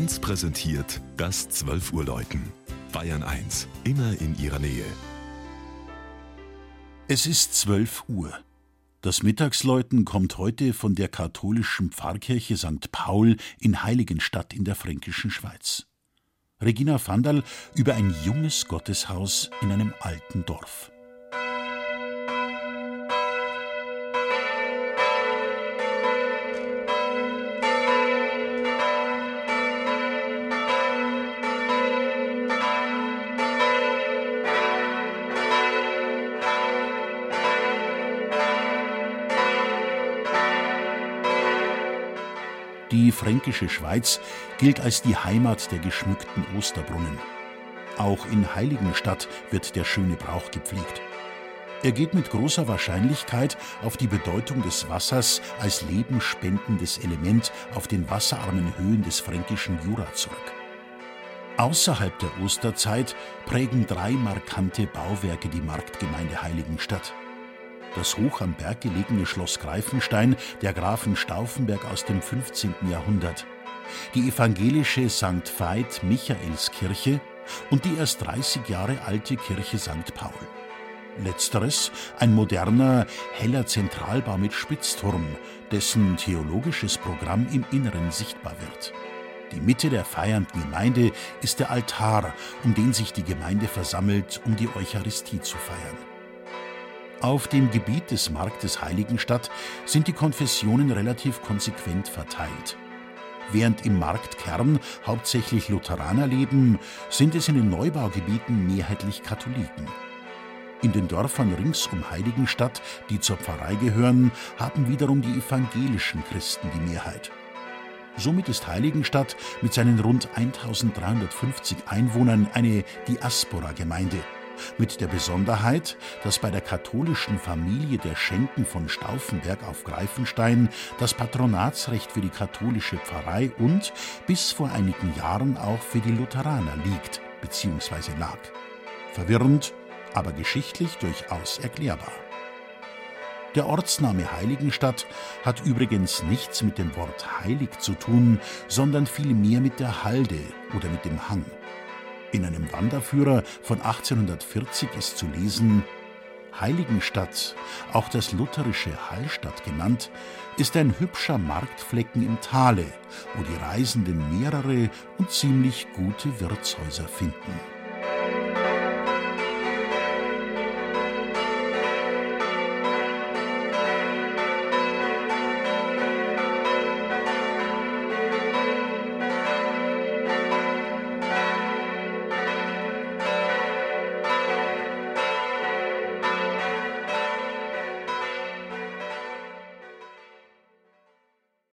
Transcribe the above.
1 präsentiert das 12 Uhr Läuten. Bayern 1, immer in ihrer Nähe. Es ist 12 Uhr. Das Mittagsläuten kommt heute von der katholischen Pfarrkirche St. Paul in Heiligenstadt in der fränkischen Schweiz. Regina Vandal über ein junges Gotteshaus in einem alten Dorf. Die fränkische Schweiz gilt als die Heimat der geschmückten Osterbrunnen. Auch in Heiligenstadt wird der schöne Brauch gepflegt. Er geht mit großer Wahrscheinlichkeit auf die Bedeutung des Wassers als lebensspendendes Element auf den wasserarmen Höhen des fränkischen Jura zurück. Außerhalb der Osterzeit prägen drei markante Bauwerke die Marktgemeinde Heiligenstadt das hoch am Berg gelegene Schloss Greifenstein der Grafen Stauffenberg aus dem 15. Jahrhundert, die evangelische St. Veit Michaelskirche und die erst 30 Jahre alte Kirche St. Paul. Letzteres ein moderner, heller Zentralbau mit Spitzturm, dessen theologisches Programm im Inneren sichtbar wird. Die Mitte der feiernden Gemeinde ist der Altar, um den sich die Gemeinde versammelt, um die Eucharistie zu feiern. Auf dem Gebiet des Marktes Heiligenstadt sind die Konfessionen relativ konsequent verteilt. Während im Marktkern hauptsächlich Lutheraner leben, sind es in den Neubaugebieten mehrheitlich Katholiken. In den Dörfern rings um Heiligenstadt, die zur Pfarrei gehören, haben wiederum die evangelischen Christen die Mehrheit. Somit ist Heiligenstadt mit seinen rund 1350 Einwohnern eine Diaspora-Gemeinde mit der Besonderheit, dass bei der katholischen Familie der Schenken von Stauffenberg auf Greifenstein das Patronatsrecht für die katholische Pfarrei und bis vor einigen Jahren auch für die Lutheraner liegt bzw. lag. Verwirrend, aber geschichtlich durchaus erklärbar. Der Ortsname Heiligenstadt hat übrigens nichts mit dem Wort heilig zu tun, sondern vielmehr mit der Halde oder mit dem Hang. In einem Wanderführer von 1840 ist zu lesen, Heiligenstadt, auch das lutherische Hallstatt genannt, ist ein hübscher Marktflecken im Tale, wo die Reisenden mehrere und ziemlich gute Wirtshäuser finden.